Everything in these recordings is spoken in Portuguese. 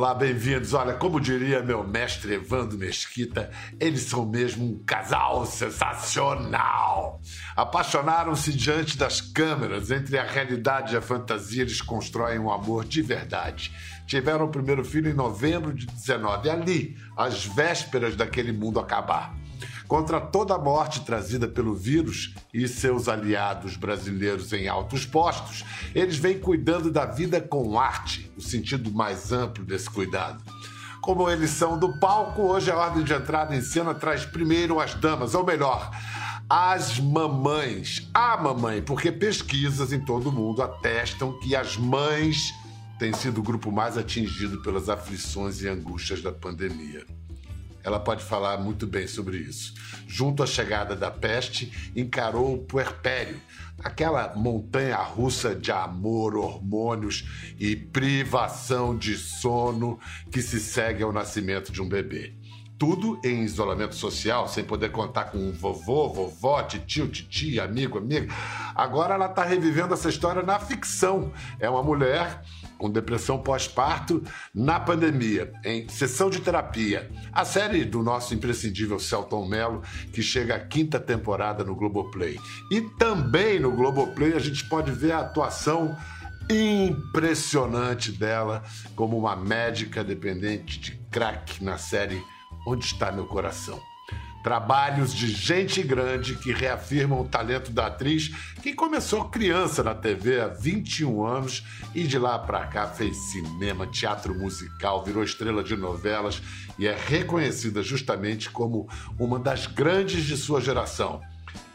Olá, bem-vindos. Olha, como diria meu mestre Evandro Mesquita, eles são mesmo um casal sensacional. Apaixonaram-se diante das câmeras, entre a realidade e a fantasia, eles constroem um amor de verdade. Tiveram o primeiro filho em novembro de 19, ali, às vésperas daquele mundo acabar. Contra toda a morte trazida pelo vírus e seus aliados brasileiros em altos postos, eles vêm cuidando da vida com arte, o sentido mais amplo desse cuidado. Como eles são do palco, hoje a ordem de entrada em cena traz primeiro as damas, ou melhor, as mamães. A mamãe, porque pesquisas em todo o mundo atestam que as mães têm sido o grupo mais atingido pelas aflições e angústias da pandemia. Ela pode falar muito bem sobre isso. Junto à chegada da peste, encarou o puerpério, aquela montanha russa de amor, hormônios e privação de sono que se segue ao nascimento de um bebê. Tudo em isolamento social, sem poder contar com vovô, vovó, tio, titia, amigo, amiga. Agora ela está revivendo essa história na ficção. É uma mulher com depressão pós-parto na pandemia, em sessão de terapia. A série do nosso imprescindível Celton Mello, que chega à quinta temporada no Globoplay. E também no Globoplay a gente pode ver a atuação impressionante dela como uma médica dependente de crack na série Onde Está Meu Coração. Trabalhos de gente grande que reafirmam o talento da atriz que começou criança na TV há 21 anos e de lá para cá fez cinema, teatro musical, virou estrela de novelas e é reconhecida justamente como uma das grandes de sua geração.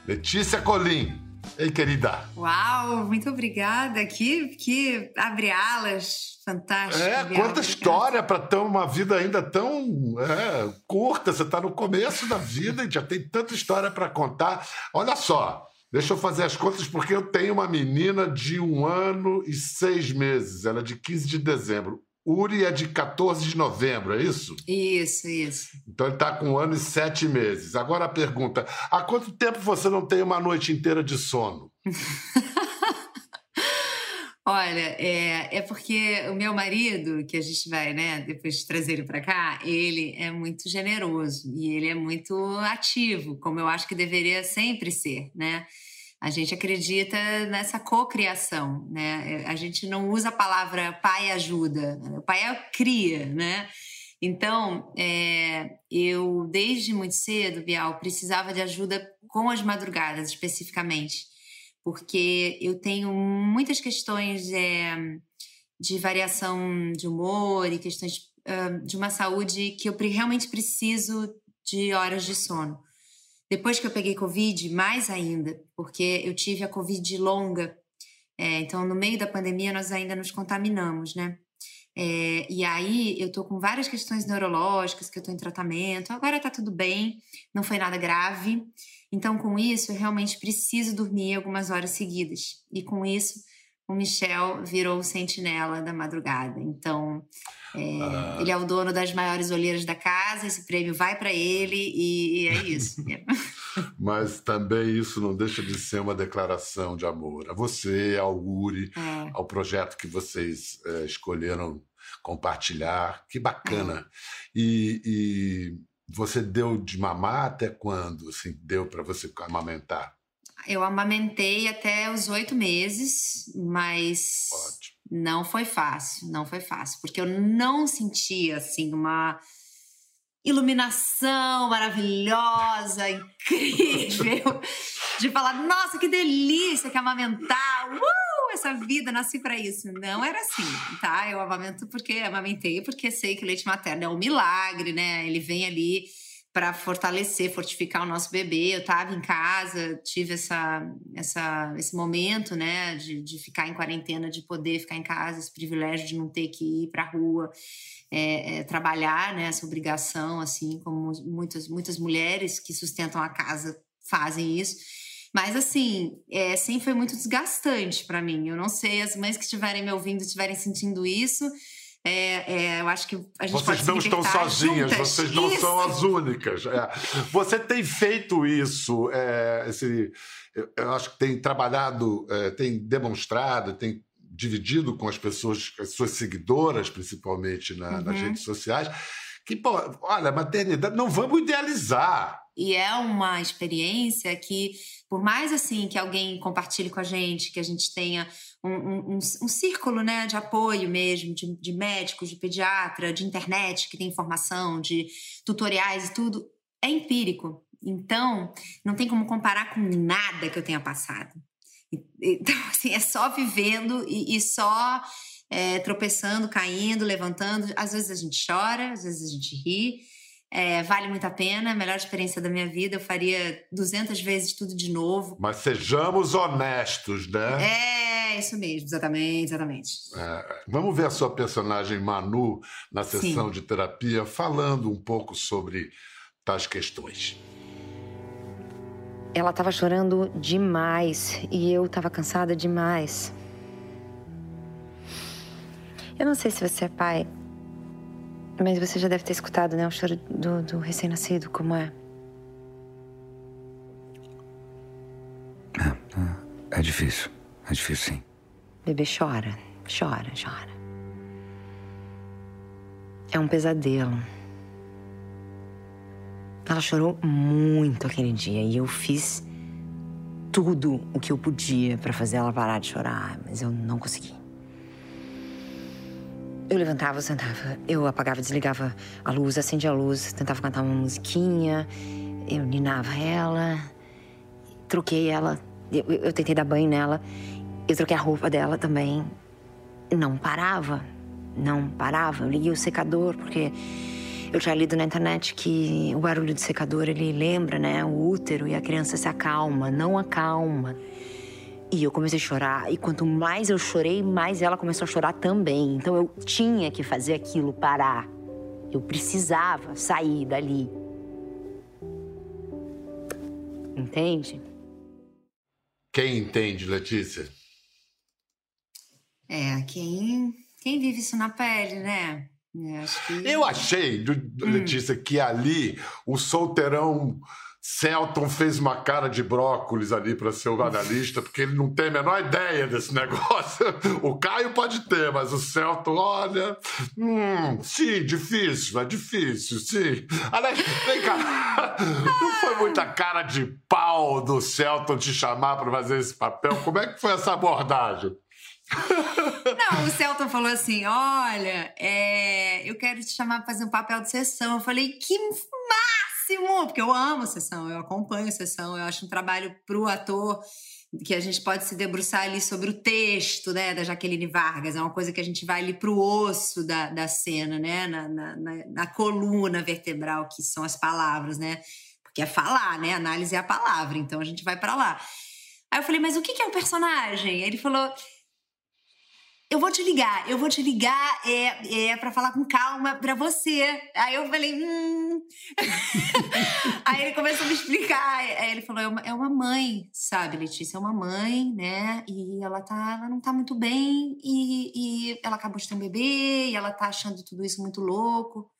Letícia Colim, Ei, querida. Uau, muito obrigada. Que, que abre alas, fantástico. É, quanta história para ter uma vida ainda tão é, curta. Você está no começo da vida e já tem tanta história para contar. Olha só, deixa eu fazer as contas porque eu tenho uma menina de um ano e seis meses. Ela é de 15 de dezembro. Uri é de 14 de novembro, é isso? Isso, isso. Então ele está com um ano e sete meses. Agora a pergunta: há quanto tempo você não tem uma noite inteira de sono? Olha, é, é porque o meu marido, que a gente vai, né, depois trazer ele para cá, ele é muito generoso e ele é muito ativo, como eu acho que deveria sempre ser, né? A gente acredita nessa cocriação, né? A gente não usa a palavra pai ajuda, o pai é cria, né? Então, é, eu desde muito cedo, Bial, precisava de ajuda com as madrugadas especificamente, porque eu tenho muitas questões é, de variação de humor e questões de uma saúde que eu realmente preciso de horas de sono. Depois que eu peguei Covid, mais ainda, porque eu tive a Covid longa. É, então, no meio da pandemia, nós ainda nos contaminamos, né? É, e aí, eu tô com várias questões neurológicas que eu tô em tratamento. Agora tá tudo bem, não foi nada grave. Então, com isso, eu realmente preciso dormir algumas horas seguidas. E com isso, o Michel virou o sentinela da madrugada. Então, é, ah. ele é o dono das maiores olheiras da casa, esse prêmio vai para ele e, e, é isso. Mas também isso não deixa de ser uma declaração de amor a você, ao Uri, é. ao projeto que vocês é, escolheram compartilhar. Que bacana. É. E, e, você deu de mamar até quando? Assim, deu para você amamentar? Eu amamentei até os oito meses, mas Ótimo. não foi fácil, não foi fácil, porque eu não sentia assim uma iluminação maravilhosa, incrível, de falar, nossa, que delícia que amamentar, uh, essa vida, nasci para isso. Não era assim, tá? Eu amamento porque amamentei, porque sei que o leite materno é um milagre, né? Ele vem ali para fortalecer, fortificar o nosso bebê. Eu estava em casa, tive essa, essa, esse momento, né, de, de ficar em quarentena, de poder ficar em casa, esse privilégio de não ter que ir para a rua, é, é, trabalhar, né, essa obrigação, assim como muitas, muitas mulheres que sustentam a casa fazem isso. Mas, assim, é, sempre foi muito desgastante para mim. Eu não sei, as mães que estiverem me ouvindo estiverem sentindo isso, é, é, eu acho que a gente Vocês não estão sozinhas, juntas. vocês não isso. são as únicas. É. Você tem feito isso, é, esse, eu acho que tem trabalhado, é, tem demonstrado, tem dividido com as pessoas, as suas seguidoras, principalmente na, uhum. nas redes sociais, que, pô, olha, maternidade, não vamos idealizar. E é uma experiência que, por mais assim que alguém compartilhe com a gente, que a gente tenha um, um, um, círculo né, de apoio mesmo, de, de médicos, de pediatra, de internet que tem informação, de tutoriais e tudo, é empírico. Então, não tem como comparar com nada que eu tenha passado. Então, assim, é só vivendo e, e só é, tropeçando, caindo, levantando. Às vezes a gente chora, às vezes a gente ri. É, vale muito a pena, a melhor experiência da minha vida. Eu faria 200 vezes tudo de novo. Mas sejamos honestos, né? É, isso mesmo, exatamente, exatamente. É, vamos ver a sua personagem Manu na sessão Sim. de terapia, falando um pouco sobre tais questões. Ela estava chorando demais e eu estava cansada demais. Eu não sei se você é pai, mas você já deve ter escutado, né? O choro do, do recém-nascido, como é. É, é, é difícil. É difícil, sim. Bebê chora, chora, chora. É um pesadelo. Ela chorou muito aquele dia e eu fiz tudo o que eu podia para fazer ela parar de chorar, mas eu não consegui. Eu levantava, sentava, eu apagava, desligava a luz, acendia a luz, tentava cantar uma musiquinha, eu ninava ela, troquei ela, eu, eu tentei dar banho nela, eu troquei a roupa dela também. Não parava, não parava. Eu liguei o secador porque eu tinha lido na internet que o barulho do secador ele lembra, né, o útero e a criança se acalma, não acalma. E eu comecei a chorar. E quanto mais eu chorei, mais ela começou a chorar também. Então eu tinha que fazer aquilo parar. Eu precisava sair dali. Entende? Quem entende, Letícia? É, quem, quem vive isso na pele, né? Que... Eu achei, Letícia, hum. que ali o solteirão Celton fez uma cara de brócolis ali para ser o analista, porque ele não tem a menor ideia desse negócio. O Caio pode ter, mas o Celton, olha. Hum, sim, difícil, é difícil, sim. Aliás, vem cá. Não foi muita cara de pau do Celton te chamar para fazer esse papel? Como é que foi essa abordagem? Não, o Celton falou assim: olha, é, eu quero te chamar para fazer um papel de sessão. Eu falei, que máximo! Porque eu amo sessão, eu acompanho sessão, eu acho um trabalho para o ator que a gente pode se debruçar ali sobre o texto, né, da Jaqueline Vargas, é uma coisa que a gente vai ali para o osso da, da cena, né, na, na, na, coluna vertebral, que são as palavras, né, porque é falar, né, análise é a palavra, então a gente vai para lá. Aí eu falei, mas o que é o personagem? Ele falou, eu vou te ligar, eu vou te ligar é, é para falar com calma para você. Aí eu falei, hum. Aí ele começou a me explicar. Aí ele falou, é uma, é uma mãe, sabe, Letícia? É uma mãe, né? E ela tá, ela não tá muito bem e, e ela acabou de ter um bebê e ela tá achando tudo isso muito louco.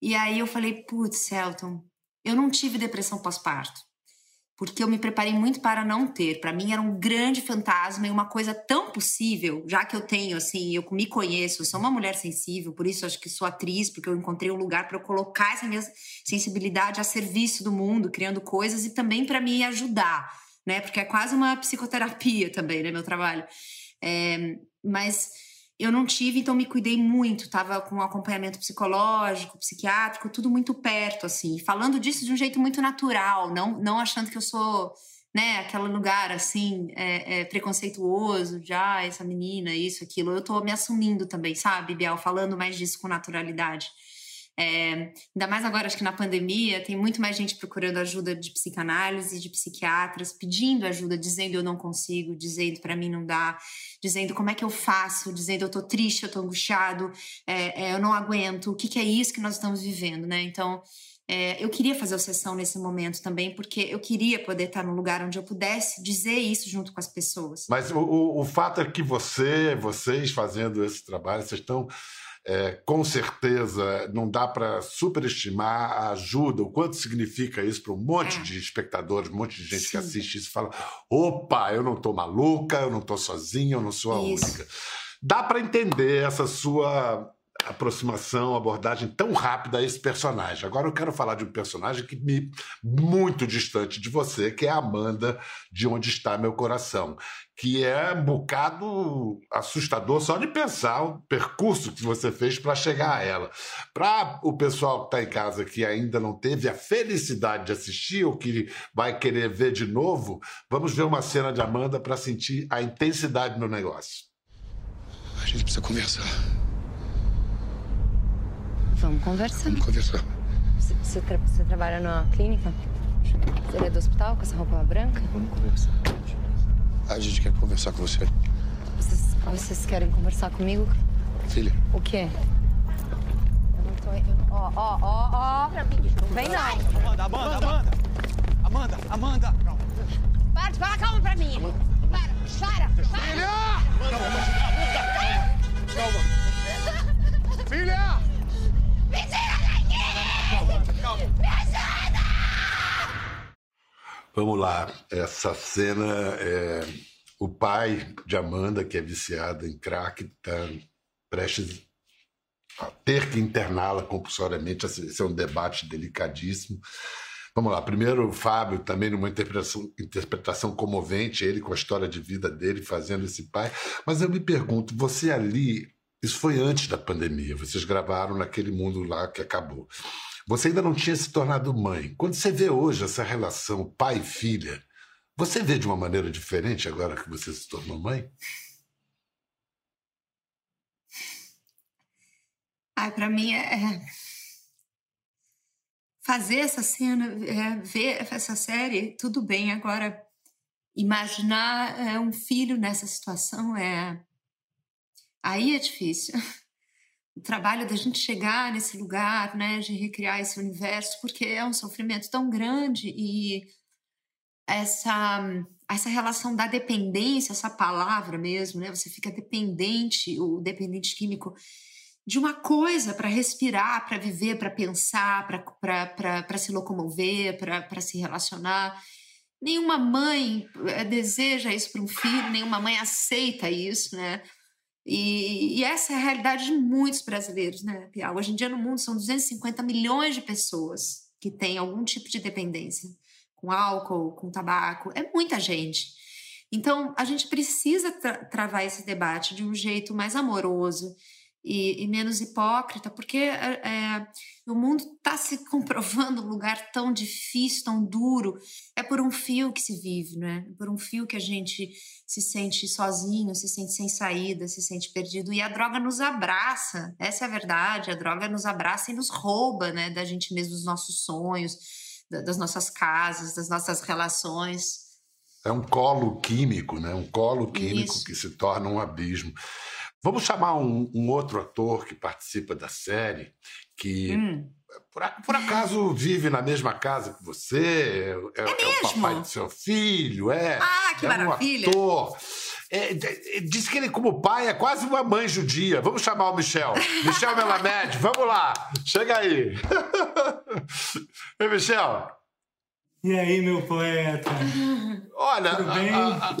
E aí eu falei, putz, Celton, eu não tive depressão pós-parto porque eu me preparei muito para não ter. Para mim era um grande fantasma e uma coisa tão possível, já que eu tenho assim, eu me conheço, eu sou uma mulher sensível, por isso acho que sou atriz, porque eu encontrei um lugar para eu colocar essa minha sensibilidade a serviço do mundo, criando coisas e também para me ajudar, né? Porque é quase uma psicoterapia também, né, meu trabalho. É, mas eu não tive, então me cuidei muito, tava com acompanhamento psicológico, psiquiátrico, tudo muito perto, assim, falando disso de um jeito muito natural, não, não achando que eu sou, né, aquele lugar, assim, é, é, preconceituoso, já, ah, essa menina, isso, aquilo, eu tô me assumindo também, sabe, Biel, falando mais disso com naturalidade. É, ainda mais agora, acho que na pandemia, tem muito mais gente procurando ajuda de psicanálise, de psiquiatras, pedindo ajuda, dizendo eu não consigo, dizendo para mim não dá, dizendo como é que eu faço, dizendo eu tô triste, eu tô angustiado, é, é, eu não aguento, o que, que, é isso que nós estamos vivendo, né? Então, É, eu queria fazer o sessão nesse momento também, porque eu queria poder estar num lugar onde eu pudesse dizer isso junto com as pessoas. Mas o, o, o fato é que você, vocês fazendo esse trabalho, vocês estão é, com certeza não dá para superestimar a ajuda, o quanto significa isso para um monte é. de espectadores, um monte de gente Sim. que assiste isso e fala: opa, eu não estou maluca, eu não estou sozinha, eu não sou a isso. única. Dá para entender essa sua aproximação, abordagem tão rápida a esse personagem. Agora eu quero falar de um personagem que me muito distante de você, que é a Amanda de Onde Está Meu Coração, que é um bocado assustador só de pensar o percurso que você fez para chegar a ela. Para o pessoal que está em casa que ainda não teve a felicidade de assistir ou que vai querer ver de novo, vamos ver uma cena de Amanda para sentir a intensidade no negócio. A gente precisa conversar. Vamos conversar. Vamos conversar. Você, você, tra você trabalha na clínica? Você é do hospital com essa roupa branca? Vamos conversar. A gente quer conversar com você. Vocês, vocês querem conversar comigo? Filha. O quê? Eu não tô. Ó, ó, ó, ó. Vem não. Amanda, Amanda, Amanda. Amanda, Amanda. Para, fala calma pra mim. Para, para, para. Filha! Calma, calma. Filha! Me ajuda! Vamos lá, essa cena é o pai de Amanda, que é viciada em crack, está prestes a ter que interná-la compulsoriamente. Esse é um debate delicadíssimo. Vamos lá, primeiro o Fábio, também numa interpretação, interpretação comovente, ele com a história de vida dele fazendo esse pai. Mas eu me pergunto, você ali, isso foi antes da pandemia, vocês gravaram naquele mundo lá que acabou. Você ainda não tinha se tornado mãe. Quando você vê hoje essa relação pai filha, você vê de uma maneira diferente agora que você se tornou mãe? Ai, para mim é, é fazer essa cena, é, ver essa série, tudo bem. Agora, imaginar é, um filho nessa situação é aí é difícil. O trabalho da gente chegar nesse lugar, né, de recriar esse universo, porque é um sofrimento tão grande e essa essa relação da dependência, essa palavra mesmo, né, você fica dependente, o dependente químico de uma coisa para respirar, para viver, para pensar, para se locomover, para se relacionar. Nenhuma mãe eh, deseja isso para um filho, nenhuma mãe aceita isso, né? E, e, essa é a realidade de muitos brasileiros, né, Piau? Hoje em dia no mundo são 250 milhões de pessoas que têm algum tipo de dependência com álcool, com tabaco. É muita gente. Então, a gente precisa tra travar esse debate de um jeito mais amoroso, e, e menos hipócrita, porque é, é o mundo está se comprovando um lugar tão difícil, tão duro. É por um fio que se vive, né? É por um fio que a gente se sente sozinho, se sente sem saída, se sente perdido. E a droga nos abraça, essa é a verdade. A droga nos abraça e nos rouba, né? Da gente mesmo, dos nossos sonhos, das nossas casas, das nossas relações. É um colo químico, né? Um colo químico Isso. que se torna um abismo. Vamos chamar um, um, outro ator que participa da série, que hum. por, por, acaso vive na mesma casa que você, é, é, é o papai do seu filho, é. Ah, que é maravilha! Um ator. É, diz que ele, como pai, é quase uma mãe judia. Vamos chamar o Michel. Michel Melamed, vamos lá. Chega aí. Ei, Michel. E aí, meu poeta? Olha, Tudo bem? A, a,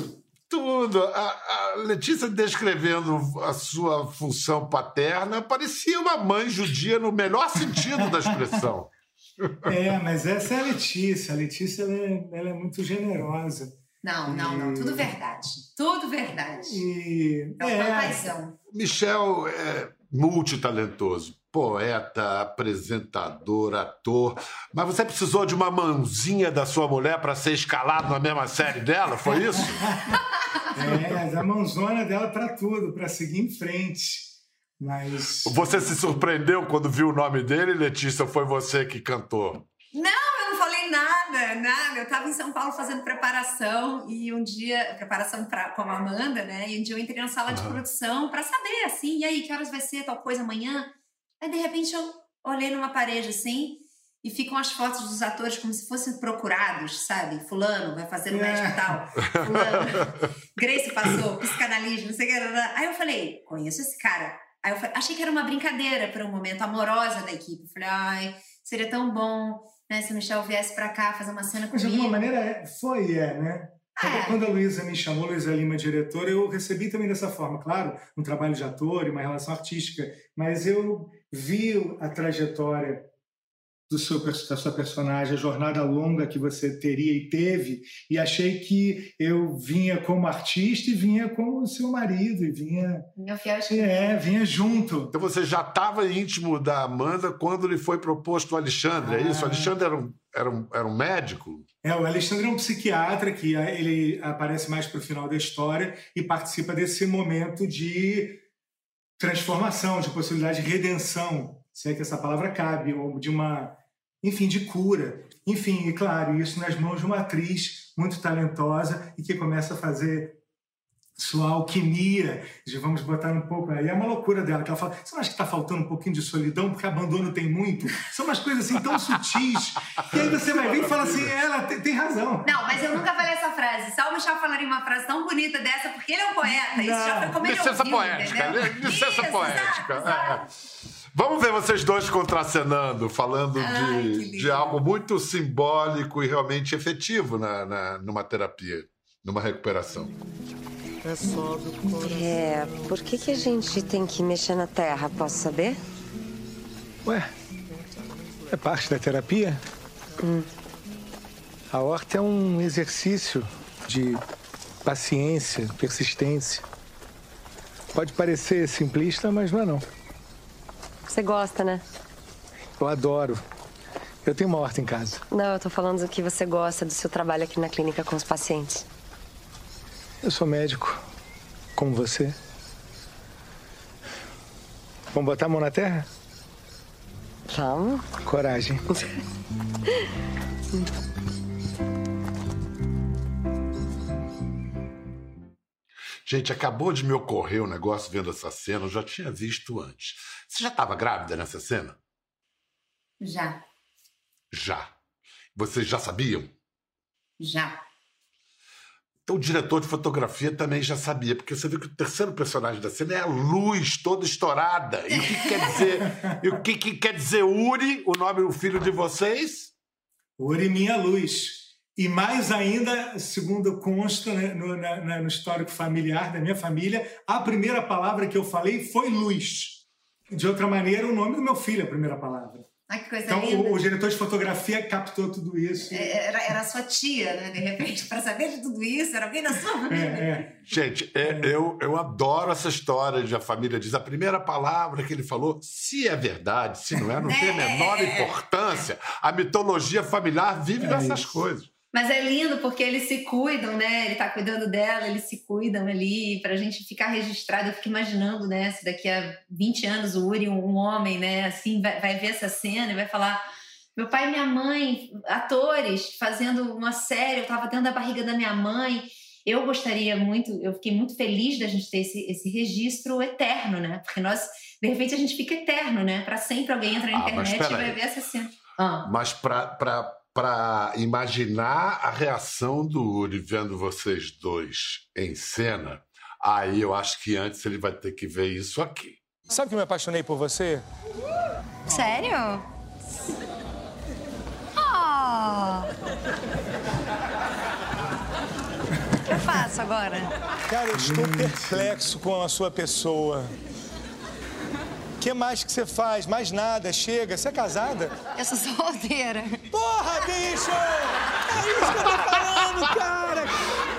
tudo. A, a, Letícia descrevendo a sua função paterna parecia uma mãe judia no melhor sentido da expressão. É, mas essa é a Letícia. A Letícia ela é, ela é muito generosa. Não, não, não. Tudo verdade. Tudo verdade. E... É, é paixão. Michel é multitalentoso poeta, apresentador, ator. Mas você precisou de uma mãozinha da sua mulher para ser escalado na mesma série dela, foi isso? é, a mãozona dela para tudo, para seguir em frente. Mas. Você se surpreendeu quando viu o nome dele, Letícia? Ou foi você que cantou? Não, eu não falei nada, nada. Eu estava em São Paulo fazendo preparação e um dia preparação pra, com a Amanda, né? E um dia eu entrei na sala de produção para saber assim, e aí que horas vai ser tal coisa amanhã? Aí, de repente, eu olhei numa parede assim e ficam as fotos dos atores como se fossem procurados, sabe? Fulano vai fazer o médico tal, fulano, Grace passou, psicanalista, não sei o que. Aí eu falei, conheço esse cara. Aí eu falei, achei que era uma brincadeira para um momento amorosa da equipe. Falei, ai, seria tão bom né, se o Michel viesse para cá fazer uma cena Mas de comigo. alguma maneira é- foi e é, né? Quando- É. Quando a Luísa me chamou, Luísa Lima, diretora, eu recebi também dessa forma. Claro, um trabalho de ator e uma relação artística, mas eu vi a trajetória do seu, da sua personagem, a jornada longa que você teria e teve, e achei que eu vinha como artista e vinha como seu marido, e vinha, Meu fiel é, vinha junto. Então você já estava íntimo da Amanda quando lhe foi proposto o Alexandre, é isso? O Ah. Alexandre era um, era um, era um médico? É, o Alexandre é um psiquiatra que ah, ele aparece mais para o final da história e participa desse momento de transformação, de possibilidade de redenção, se é que essa palavra cabe, ou de uma, enfim, de cura. Enfim, e claro, isso nas mãos de uma atriz muito talentosa e que começa a fazer sua alquimia, de vamos botar um pouco. Aí é uma loucura dela, que ela fala: você não acha que está faltando um pouquinho de solidão, porque abandono tem muito? São umas coisas assim tão sutis. E aí você vai ver e fala assim: ela tem, tem razão. Não, mas eu nunca falei essa frase. Só o Michel falaria uma frase tão bonita dessa, porque ele é um poeta. Isso já foi como ele Licença ouviu, poética, entendeu? né? licença Isso, poética. É. Vamos ver vocês dois contracenando, falando Ai, de, de algo muito simbólico e realmente efetivo na, na- numa terapia, numa recuperação. É, por que, que a gente tem que mexer na terra? Posso saber? Ué, é parte da terapia? A horta é um exercício de paciência, persistência. Pode parecer simplista, mas não é não. Você gosta, né? Eu adoro. Eu tenho uma horta em casa. Não, eu tô falando que você gosta do seu trabalho aqui na clínica com os pacientes. Eu sou médico, como você. Vamos botar a mão na terra? Vamos. Coragem. Gente, acabou de me ocorrer um negócio vendo essa cena, eu já tinha visto antes. Você já estava grávida nessa cena? Já, Já. Vocês já sabiam? já. Então o diretor de fotografia também já sabia, porque você viu que o terceiro personagem da cena é a luz toda estourada. E o que quer dizer? e o que, que quer dizer Uri, o nome do filho de vocês? Uri Minha Luz. E mais ainda, segundo consta né, no, na- no histórico familiar da minha família, a primeira palavra que eu falei foi luz. De outra maneira, o nome do meu filho é a primeira palavra. Ai, que coisa Então, linda. o, o diretor de fotografia captou tudo isso. É, Era, era sua tia, né? De repente, para saber de tudo isso, era alguém da sua família. É, Gente, é, eu, eu adoro essa história de a família diz a primeira palavra que ele falou, se é verdade, se não é, não tem a menor importância. A mitologia familiar vive dessas coisas. Mas é lindo porque eles se cuidam, né? Ele tá cuidando dela, eles se cuidam ali, pra gente ficar registrado. Eu fico imaginando, né? Se daqui a 20 anos o Uri, um homem, né, assim, vai, vai ver essa cena e vai falar: meu pai e minha mãe, atores, fazendo uma série, eu tava dentro da barriga da minha mãe. Eu gostaria muito, eu fiquei muito feliz da gente ter esse, esse registro eterno, né? Porque nós, de repente, a gente fica eterno, né? Pra sempre alguém entra na Ah, internet e vai aí. ver essa cena. Ah. Mas para imaginar a reação do Uri vendo vocês dois em cena, aí eu acho que antes ele vai ter que ver isso aqui. Sabe que eu me apaixonei por você? Sério? Oh. O que eu faço agora? Cara, eu estou perplexo com a sua pessoa. O que mais que você faz? Mais nada, chega. Você é casada? Eu sou solteira. Porra, bicho! É isso que eu tô falando, cara!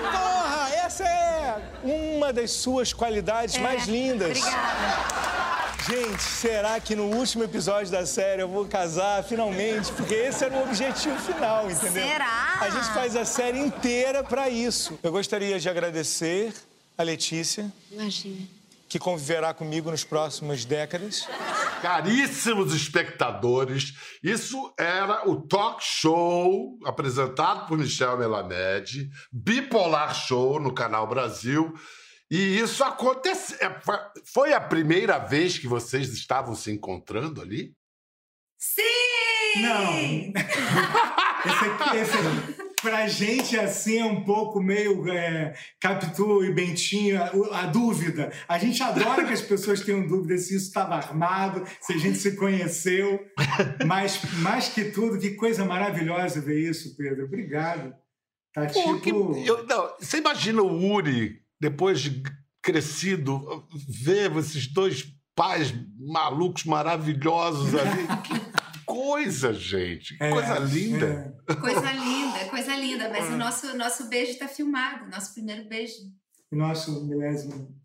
Porra, essa é uma das suas qualidades mais lindas. Obrigada. Gente, será que no último episódio da série eu vou casar finalmente? Porque esse era o objetivo final, entendeu? Será? A gente faz a série inteira pra isso. Eu gostaria de agradecer a Letícia, Imagina. Que conviverá comigo nos próximos décadas. Caríssimos espectadores, isso era o talk show apresentado por Michel Melamed, Bipolar Show no Canal Brasil. E isso aconteceu. é, Foi a primeira vez que vocês estavam se encontrando ali? Sim! Não. esse aqui, esse aqui. Pra gente, assim, é um pouco meio é, Capitu e Bentinho, a, a, dúvida. A gente adora que as pessoas tenham dúvida se isso estava armado, se a gente se conheceu. Mas, mais que tudo, que coisa maravilhosa ver isso, Pedro. Obrigado. Tá Pô, tipo... Que, eu, não, você imagina o Uri, depois de crescido, ver esses dois pais malucos maravilhosos ali. Que coisa, gente! É, coisa linda! É. Coisa linda, coisa linda. Mas o ah. nosso, nosso beijo está filmado, nosso primeiro beijo. Nosso milésimo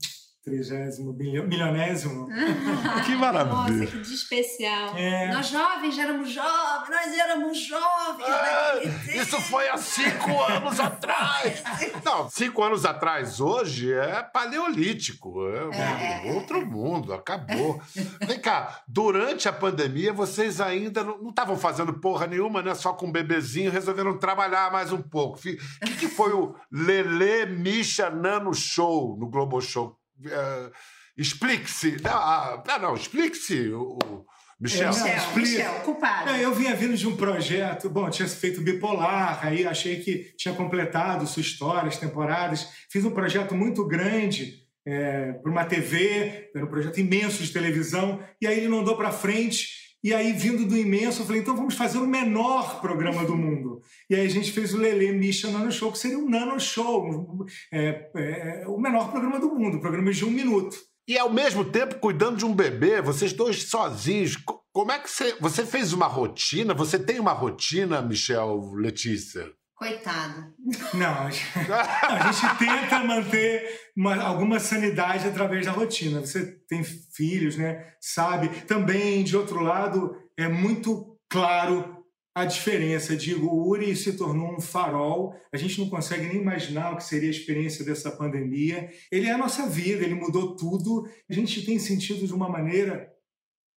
trigésimo, milionésimo. que maravilha. Nossa, que dia especial. É. Nós jovens éramos jovens, nós éramos jovens. É, isso foi há cinco anos atrás. Não, cinco anos atrás, hoje, é paleolítico. É, é. outro mundo, acabou. Vem cá, durante a pandemia, vocês ainda não estavam fazendo porra nenhuma, né? Só com um bebezinho, resolveram trabalhar mais um pouco. O que, que foi o Lele Misha Nano Show no Globo Show? Uh, explique-se. Ah, ah, não, explique-se. O, Michel. É, Michel, Michel, culpado. É, eu vinha vindo de um projeto, bom, tinha feito bipolar, aí achei que tinha completado sua história, as temporadas. Fiz um projeto muito grande é, para uma TV, era um projeto imenso de televisão, e aí ele não andou para frente. E aí, vindo do imenso, eu falei, então vamos fazer o menor programa do mundo. E aí a gente fez o Lele Misha Nano Show, que seria um nano show, é, é, o menor programa do mundo, programa de um minuto. E ao mesmo tempo, cuidando de um bebê, vocês dois sozinhos, como é que você. Você fez uma rotina? Você tem uma rotina, Michel Letícia? Coitado. Não, a gente tenta manter uma, alguma sanidade através da rotina. Você tem filhos, né? Sabe. Também, de outro lado, é muito claro a diferença. Digo, o Uri se tornou um farol. A gente não consegue nem imaginar o que seria a experiência dessa pandemia. Ele é a nossa vida, ele mudou tudo. A gente tem sentido de uma maneira,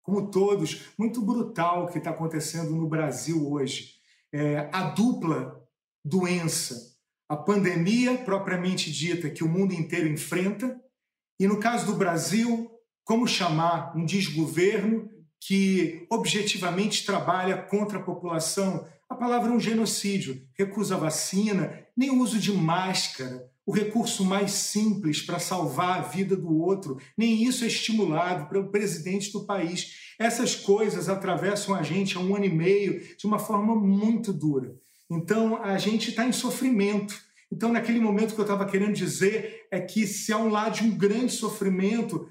como todos, muito brutal o que está acontecendo no Brasil hoje. É, a dupla doença, a pandemia propriamente dita que o mundo inteiro enfrenta, e no caso do Brasil, como chamar um desgoverno que objetivamente trabalha contra a população? A palavra é um genocídio, recusa vacina, nem o uso de máscara, o recurso mais simples para salvar a vida do outro, nem isso é estimulado pelo presidente do país. Essas coisas atravessam a gente há um ano e meio de uma forma muito dura. Então, a gente está em sofrimento. Então, naquele momento que eu estava querendo dizer é que se há um lado de um grande sofrimento,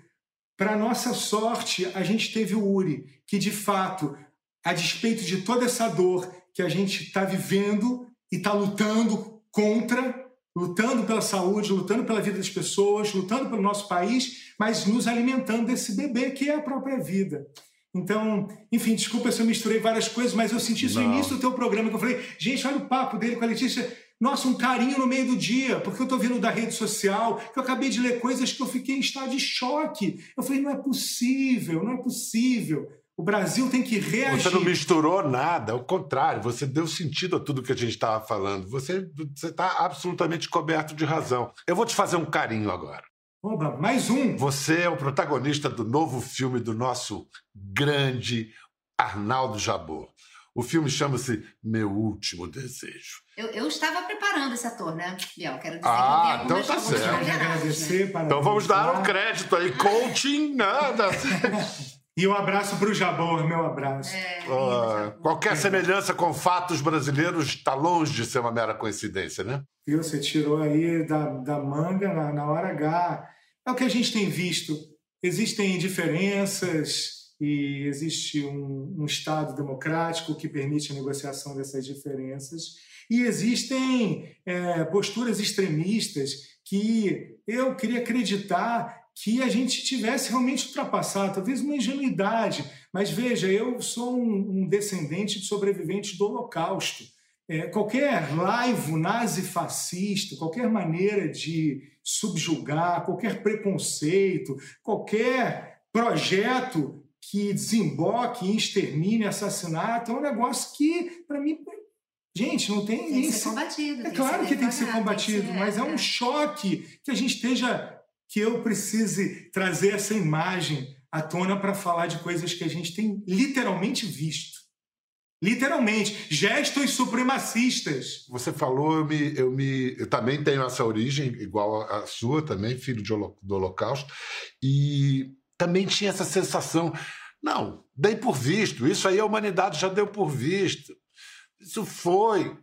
para nossa sorte, a gente teve o Uri, que de fato, a despeito de toda essa dor que a gente está vivendo e está lutando contra, lutando pela saúde, lutando pela vida das pessoas, lutando pelo nosso país, mas nos alimentando desse bebê que é a própria vida. Então, enfim, desculpa se eu misturei várias coisas, mas eu senti isso no início do teu programa, que eu falei, gente, olha o papo dele com a Letícia. Nossa, um carinho no meio do dia, porque eu estou vindo da rede social, que eu acabei de ler coisas que eu fiquei em estado de choque. Eu falei, não é possível, não é possível. O Brasil tem que reagir. Você não misturou nada, ao contrário, você deu sentido a tudo que a gente estava falando. Você está absolutamente coberto de razão. Eu vou te fazer um carinho agora. Oba, mais um! Você é o protagonista do novo filme do nosso grande Arnaldo Jabor. O filme chama-se Meu Último Desejo. Eu, eu, estava preparando esse ator, né, Biel? Quero dizer ah, que eu então tá certo. Agradecer, então vamos dar um crédito aí. Coaching, nada. E um abraço para o Jabor, meu abraço. É, uh, qualquer semelhança com fatos brasileiros está longe de ser uma mera coincidência, né? E você tirou aí da, da manga na, na hora H. É o que a gente tem visto. Existem diferenças e existe um, um Estado democrático que permite a negociação dessas diferenças. E existem é, posturas extremistas que eu queria acreditar que a gente tivesse realmente ultrapassado, talvez uma ingenuidade, mas veja, eu sou um, descendente de sobreviventes do Holocausto. É, qualquer laivo nazi-fascista, qualquer maneira de subjugar, qualquer preconceito, qualquer projeto que desemboque em extermínio, assassinato, é um negócio que, para mim, gente, não tem... Tem que ser combatido. É claro que, que tem que ser combatido, que ser, mas é, é um choque que a gente esteja que eu precise trazer essa imagem à tona para falar de coisas que a gente tem literalmente visto. Literalmente, gestos supremacistas. Você falou, eu, me, eu, me, eu também tenho essa origem, igual a sua também, filho de, do Holocausto, e também tinha essa sensação. Não, dei por visto, isso aí a humanidade já deu por visto. Isso foi.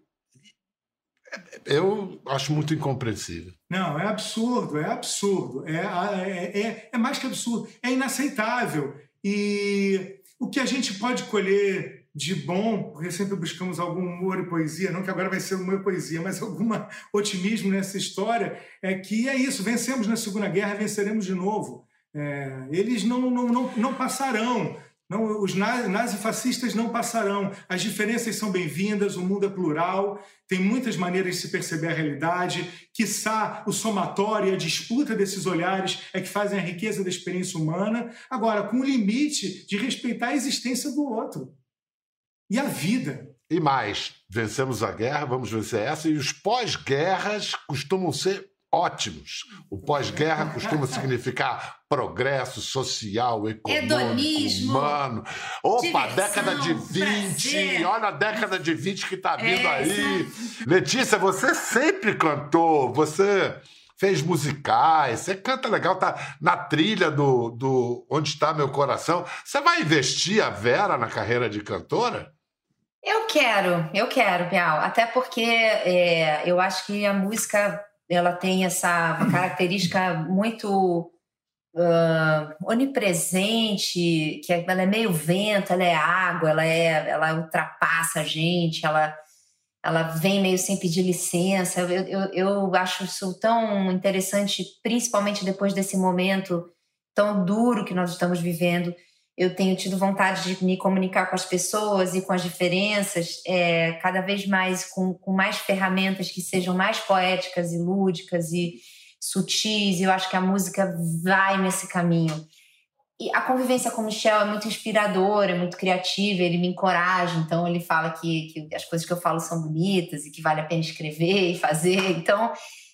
Eu acho muito incompreensível. Não, é absurdo, é absurdo. É, é, é, é mais que absurdo, é inaceitável. E o que a gente pode colher de bom, porque sempre buscamos algum humor e poesia, não que agora vai ser humor e poesia, mas algum otimismo nessa história, é que é isso, vencemos na Segunda Guerra, venceremos de novo. É, eles não, não, não, não passarão, não, os nazifascistas não passarão. As diferenças são bem-vindas, o mundo é plural, tem muitas maneiras de se perceber a realidade. Quiçá o somatório e a disputa desses olhares é que fazem a riqueza da experiência humana. Agora, com o limite de respeitar a existência do outro e a vida. E mais, vencemos a guerra, vamos vencer essa, e os pós-guerras costumam ser ótimos. O pós-guerra costuma significar progresso social, econômico, Hedonismo, humano. Opa, diversão, década de 20, prazer. olha a década de 20 que está vindo é, aí. Letícia, você sempre cantou, você fez musicais, você canta legal, tá na trilha do, do Onde Está Meu Coração. Você vai investir a Vera na carreira de cantora? Eu quero, eu quero, Bial. Até porque é, eu acho que a música ela tem essa característica muito uh, onipresente, que é, ela é meio vento, ela é água, ela é, ela ultrapassa a gente, ela ela vem meio sem pedir licença. Eu, eu, eu acho isso tão interessante, principalmente depois desse momento tão duro que nós estamos vivendo eu tenho tido vontade de me comunicar com as pessoas e com as diferenças, é, cada vez mais com, com mais ferramentas que sejam mais poéticas e lúdicas e sutis. E eu acho que a música vai nesse caminho. E a convivência com o Michel é muito inspiradora, é muito criativa, ele me encoraja. Então, ele fala que, que as coisas que eu falo são bonitas e que vale a pena escrever e fazer. Então,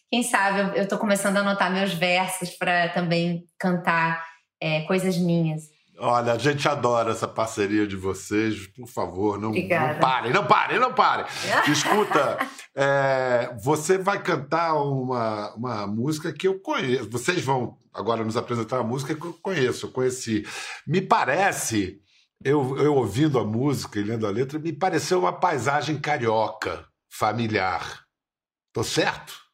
quem sabe eu estou começando a anotar meus versos para também cantar é, coisas minhas. Olha, a gente adora essa parceria de vocês. Por favor, não, não parem, não parem, não parem. Escuta, é, você vai cantar uma, uma música que eu conheço. Vocês vão agora nos apresentar uma música que eu conheço, eu conheci. Me parece, eu, eu ouvindo a música e lendo a letra, me pareceu uma paisagem carioca, familiar. Tô certo?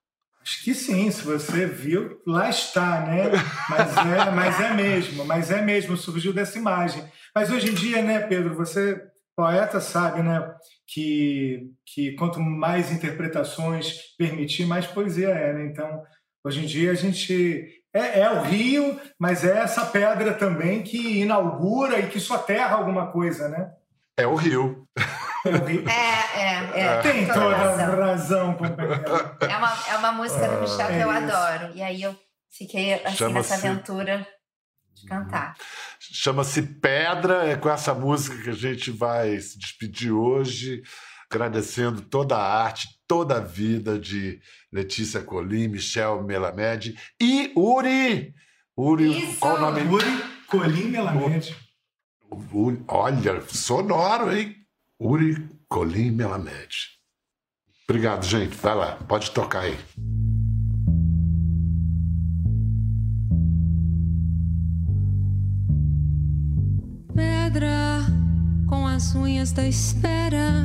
Acho que sim, se você viu, lá está, né? Mas é, mas é mesmo, mas é mesmo, surgiu dessa imagem. Mas hoje em dia, né, Pedro, você, poeta, sabe, né, que, que quanto mais interpretações permitir, mais poesia é, né? Então, hoje em dia a gente. É, é o rio, mas é essa pedra também que inaugura e que soterra alguma coisa, né? É o rio. É, é, é. Tem toda razão, razão companheiro. É uma, é uma música do Michel que eu é adoro. E aí eu fiquei assim nessa aventura de cantar. Chama-se Pedra, é com essa música que a gente vai se despedir hoje, agradecendo toda a arte, toda a vida de Letícia Colim, Michel Melamed e Uri. Uri, Isso. qual o nome? Uri Colim Melamed. Olha, sonoro, hein? Uri Colim Melamed. Obrigado, gente. Vai lá, pode tocar aí. Pedra com as unhas da espera,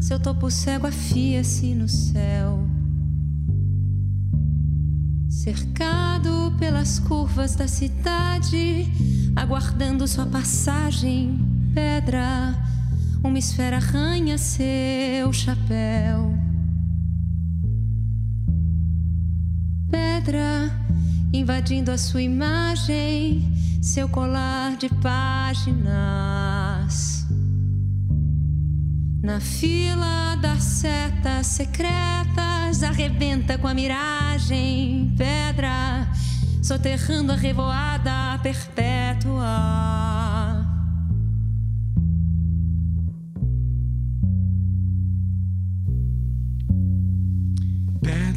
seu topo cego afia-se no céu. Cercado pelas curvas da cidade, aguardando sua passagem, pedra uma esfera arranha seu chapéu. Pedra invadindo a sua imagem, seu colar de páginas. Na fila das setas secretas, arrebenta com a miragem, pedra, soterrando a revoada perpétua.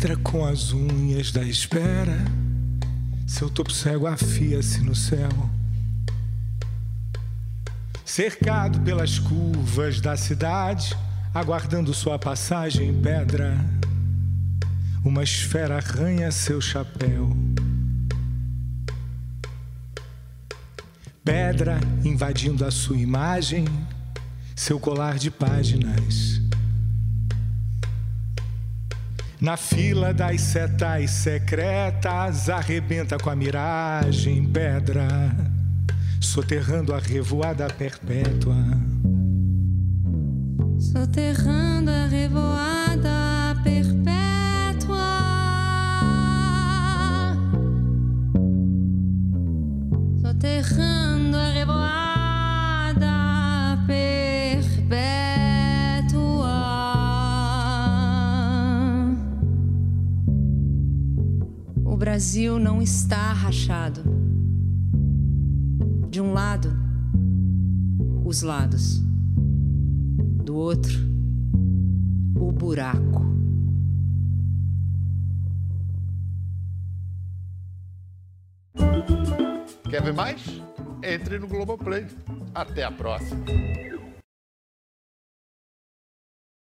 Entra com as unhas da espera, seu topo cego afia-se no céu. cercado pelas curvas da cidade, aguardando sua passagem em pedra. Uma esfera arranha seu chapéu. Pedra invadindo a sua imagem, seu colar de páginas. Na fila das setas secretas, arrebenta com a miragem pedra, soterrando a revoada perpétua. Soterrando a revoada perpétua. Brasil não está rachado. De um lado, os lados. Do outro, o buraco. Quer ver mais? Entre no Globoplay. Até a próxima.